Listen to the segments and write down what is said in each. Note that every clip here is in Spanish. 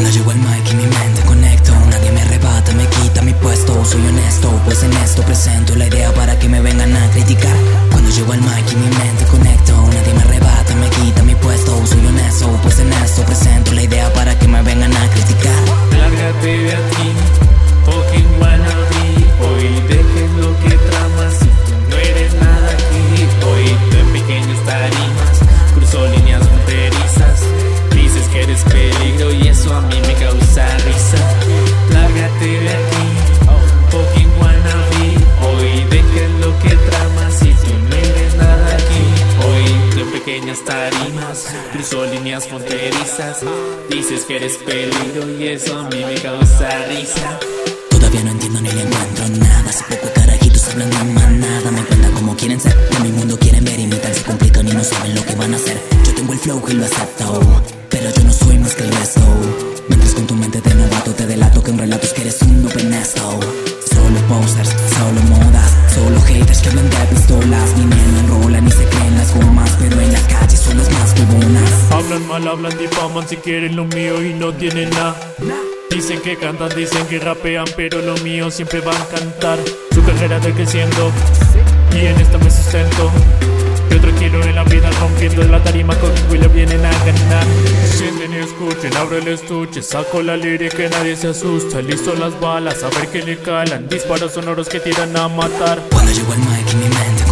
Cuando llego al mic y mi mente conecto Nadie me arrebata, me quita mi puesto. Soy honesto, pues en esto presento La idea pequeñas tarimas Cruzo líneas fronterizas. Dices que eres peligro y eso a mí me causa risa. Todavía no entiendo ni le mal, hablan, difaman si quieren lo mío y no tienen nada. Dicen que cantan, dicen que rapean, pero lo mío siempre van a cantar. Su carrera está y en esta me sustento. Yo tranquilo en la vida rompiendo la tarima conmigo y le vienen a ganar. Sienten y escuchen, abro el estuche, saco la lírica que nadie se asusta. Listo las balas, a ver qué le calan. Disparos sonoros que tiran a matar. Cuando llego al mic y mi mente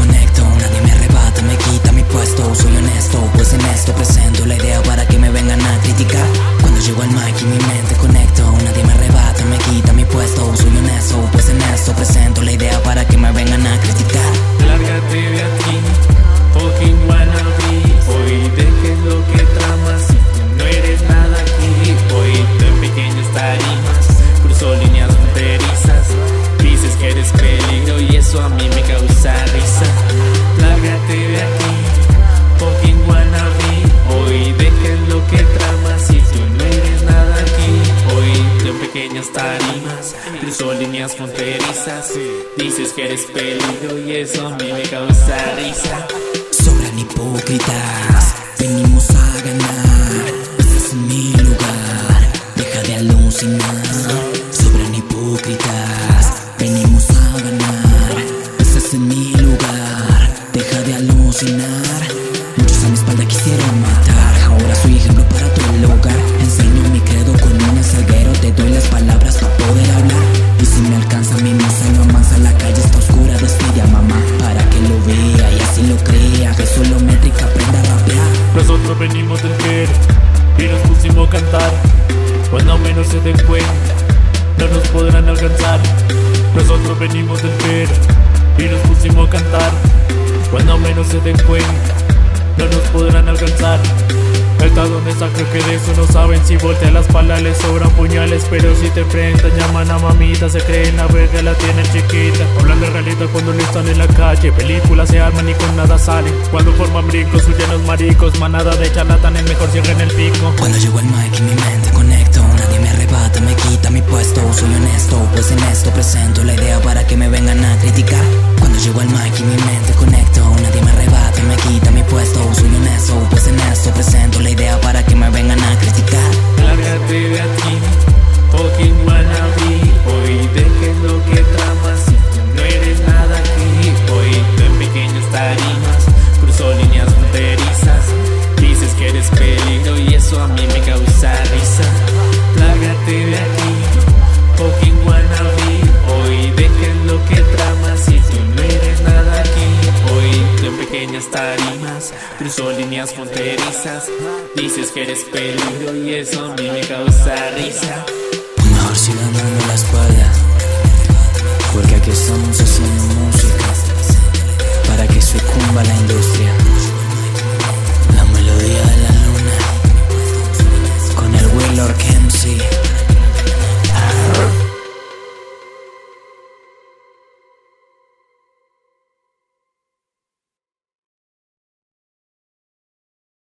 puesto Soy honesto, pues en esto presento La idea para que me vengan a criticar. Cuando llego al mic y mi mente conecto Nadie me arrebata, me quita mi puesto Soy honesto, pues en esto presento La idea para que me vengan a criticar. Lárgate de aquí, fucking tarimas Cruzo líneas fronterizas Dices que eres peligro y eso a mí me causa risa. Sobran hipócritas Venimos a ganar Este es mi lugar Deja de alucinar. Sobran hipócritas Venimos a ganar Este es mi lugar Deja de alucinar. Muchos a mi espalda quisieron matar Ahora soy ejemplo Cuando menos se den cuenta, no nos podrán alcanzar. Nosotros venimos del querer y nos pusimos a cantar. Cuando menos se den cuenta, no nos podrán alcanzar. Está donde está, creo que de eso no saben. Si voltean las palas les sobran puñales. Pero si te enfrentan, llaman a mamita. Se creen la verga, la tienen chiquita. Hablan de realidad cuando no están en la calle. Películas se arman y con nada salen. Cuando forman brincos, huyen los maricos. Manada de charlatanes, mejor cierren el pico. Cuando llego al mic y mi mente me quita mi puesto Soy honesto, pues en esto presento La idea para que me vengan a criticar. Cuando llego al mic fronterizas Dices que eres peligro y eso a mí me causa risa. Mejor sigan dando la espalda Porque aquí estamos haciendo música Para que sucumba la